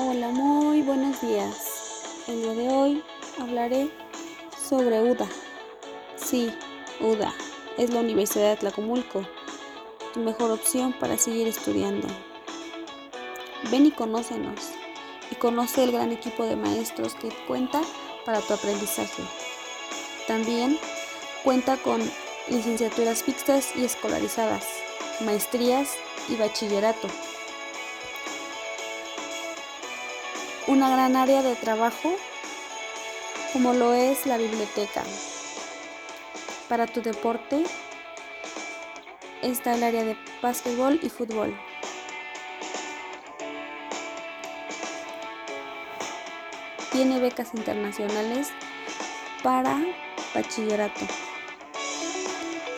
Hola, muy buenos días. El día de hoy hablaré sobre UDA. Sí, UDA es la Universidad de Tlacomulco, tu mejor opción para seguir estudiando. Ven y conócenos y conoce el gran equipo de maestros que cuenta para tu aprendizaje. También cuenta con licenciaturas mixtas y escolarizadas, maestrías y bachillerato. Una gran área de trabajo como lo es la biblioteca. Para tu deporte está el área de básquetbol y fútbol. Tiene becas internacionales para bachillerato.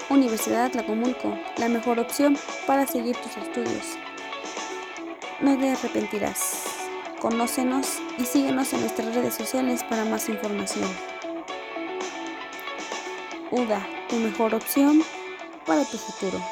Universidad Tlacomulco, la mejor opción para seguir tus estudios. No te arrepentirás. Conócenos y síguenos en nuestras redes sociales para más información. UDA, tu mejor opción para tu futuro.